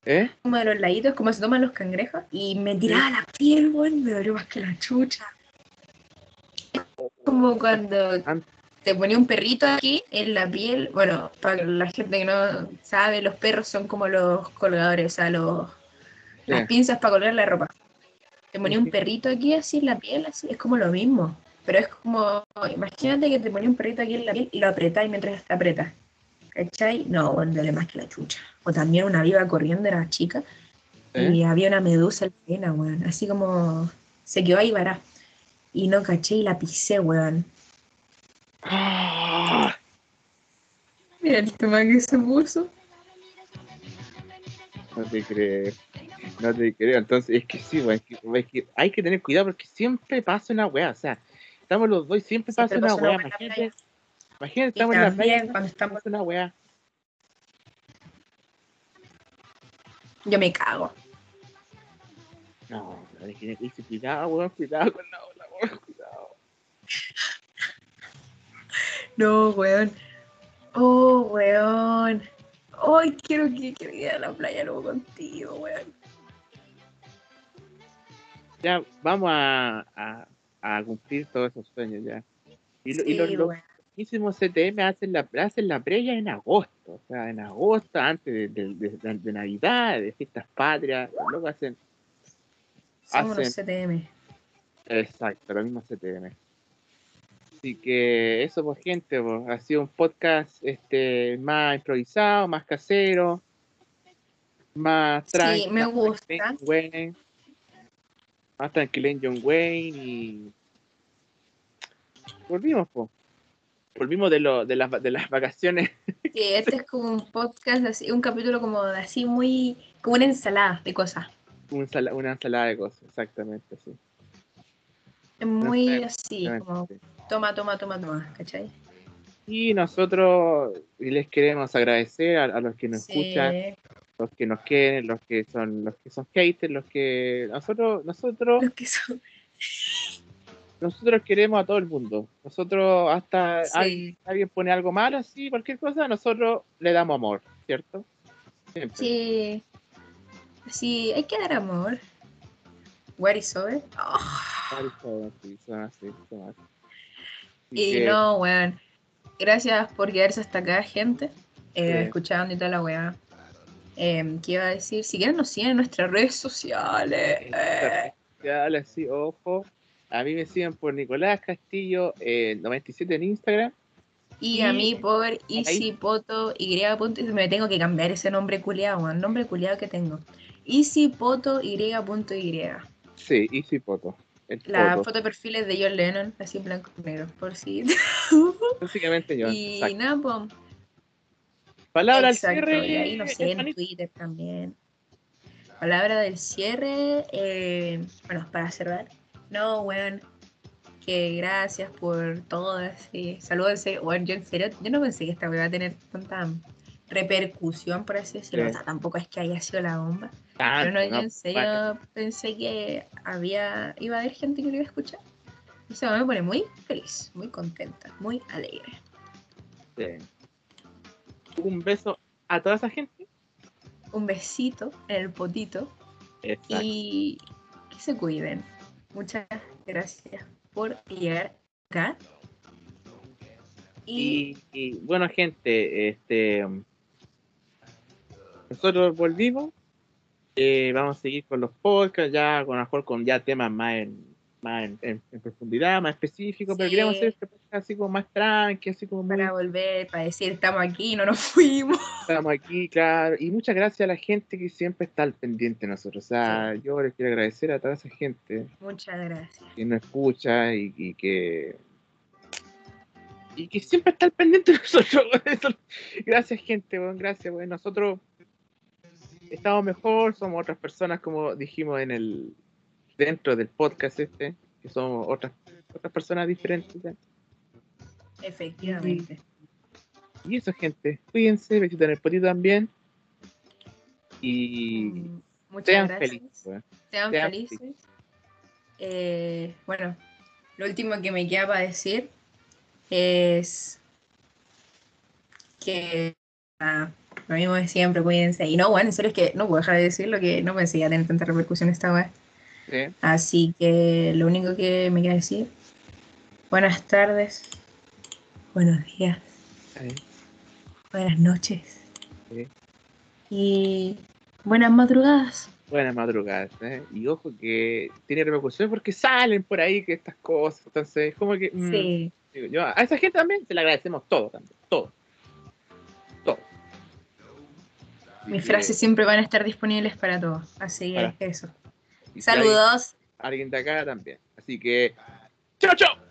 ¿Eh? como de los laditos, como se toman los cangrejos. Y me tiraba la piel, weón. Me dolió más que la chucha. Como cuando te ponía un perrito aquí en la piel. Bueno, para la gente que no sabe, los perros son como los colgadores, o sea, los, las pinzas para colgar la ropa. Te ponía un perrito aquí así en la piel, así, es como lo mismo. Pero es como, imagínate que te ponía un perrito aquí en la piel y lo apretáis mientras te apretas. ¿Cachai? No, bueno, duele más que la chucha. O también una viva corriendo, era chica, ¿Eh? y había una medusa en la arena, weón. Así como se quedó ahí vará. Y no caché y la pisé, weón. ¡Ah! Mira el tema que se puso. No te creo. No te creo. Entonces, es que sí, weón, es que, es que hay que tener cuidado porque siempre pasa una weá. O sea, estamos los dos y siempre Siempre pasa una pasa una weá. Imagínate, imagínate, Y estamos en la playa cuando estamos, pasa una weá. yo me cago. No, hay que tener cuidado, weón, cuidado con la ola, weón, cuidado. No, weón. Oh, weón. Ay, quiero que quiero ir a la playa luego contigo, weón. Ya vamos a, a, a cumplir todos esos sueños ya. Y, los, los mismísimos CTM hacen la, hacen la previa en agosto. O sea, en agosto, antes de, de, de- Navidad, de fiestas patrias. Luego hacen. Somos hacen- CTM. Exacto, lo mismo CTM. Así que eso, pues, gente, pues, ha sido un podcast este, más improvisado, más casero, más tranquilo. me gusta. Wayne, más tranquilo en John Wayne y volvimos, pues. Volvimos de, lo, de, las, de las vacaciones. Sí, este es como un podcast, así, un capítulo como así muy, como una ensalada de cosas. una ensala- una ensalada de cosas, exactamente. Es muy así, como. Toma, toma, toma, toma, ¿cachai? Y nosotros les queremos agradecer a, a los que nos Sí, escuchan, los que nos quieren, los que son los que son haters, los que nosotros nosotros los que son. nosotros queremos a todo el mundo. Nosotros hasta alguien, Sí, alguien pone algo malo así, cualquier cosa, nosotros le damos amor, ¿cierto? Siempre. sí. Sí, hay que dar amor. What is over? Oh, Varios son así, son así, son así. Y no, weón. Gracias por quedarse hasta acá, gente. Eh, Sí. Escuchando y toda la weá. Eh, ¿Qué iba a decir? Si quieren nos siguen en nuestras redes sociales. Eh, ya, así, ojo. A mí me siguen por Nicolás Castillo eh, 97 en Instagram. y Y- a mí por EasyPoto Y. punto- Me tengo que cambiar ese nombre culiado, weón. Nombre culiado que tengo. EasyPoto Y. punto Y. Sí, Easy Poto. La poto. foto de perfil es de John Lennon, así en blanco y negro, por si. Básicamente yo. y exacto. nada, pues. Palabra Exacto, al cierre. y ahí no sé, en. Twitter también. Palabra del cierre, eh, bueno, para cerrar. No, weón, que gracias por todo, así. Saludos, bueno, yo en serio, yo no pensé que esta weá iba a tener tanta repercusión, por así decirlo. Sí. O sea, tampoco es que haya sido la bomba. Pero no, yo no, en serio pensé que había, iba a haber gente que lo iba a escuchar. Eso me pone muy feliz, muy contenta, muy alegre. Sí. Un beso a toda esa gente. Un besito en el potito. Exacto. y que se cuiden. Muchas gracias por llegar acá. Y, Y, y, bueno, gente, este nosotros volvimos. eh, vamos a seguir con los podcasts, ya con mejor con ya temas más en, más en, en- en profundidad, más específicos, pero queríamos hacer este podcast así como más tranqui, así como muy para volver, para decir estamos aquí, no nos fuimos. estamos aquí, claro. Y muchas gracias a la gente que siempre está al pendiente de nosotros. O sea, yo les quiero agradecer a toda esa gente Muchas gracias. que nos escucha y, y que y que siempre está al pendiente de nosotros. Gracias gente, gracias. Nosotros estamos mejor, somos otras personas como dijimos en el dentro del podcast este, que somos otras otras personas diferentes. Efectivamente. Y eso gente, cuídense, en el potito también. Y Mm, Muchas sean gracias. felices, weón. Sean sean felices. Eh, bueno, lo último que me queda para decir es que ah, lo mismo de siempre, cuídense. Y no, bueno, en serio es que no puedo dejar de decirlo que no pensé que iba a tener tanta repercusión esta vez. ¿sí? Así que lo único que me queda decir, buenas tardes, buenos días, buenas noches Sí. y buenas madrugadas. Buenas madrugadas, ¿eh? Y ojo que tiene repercusión porque salen por ahí que estas cosas. Entonces, como que. mm, Sí, digo yo, a esa gente también se le agradecemos todo también. Todo. Mis que, frases siempre van a estar disponibles para todos. Así que eso. Saludos. Alguien de acá también. Así que. ¡Chao, chao!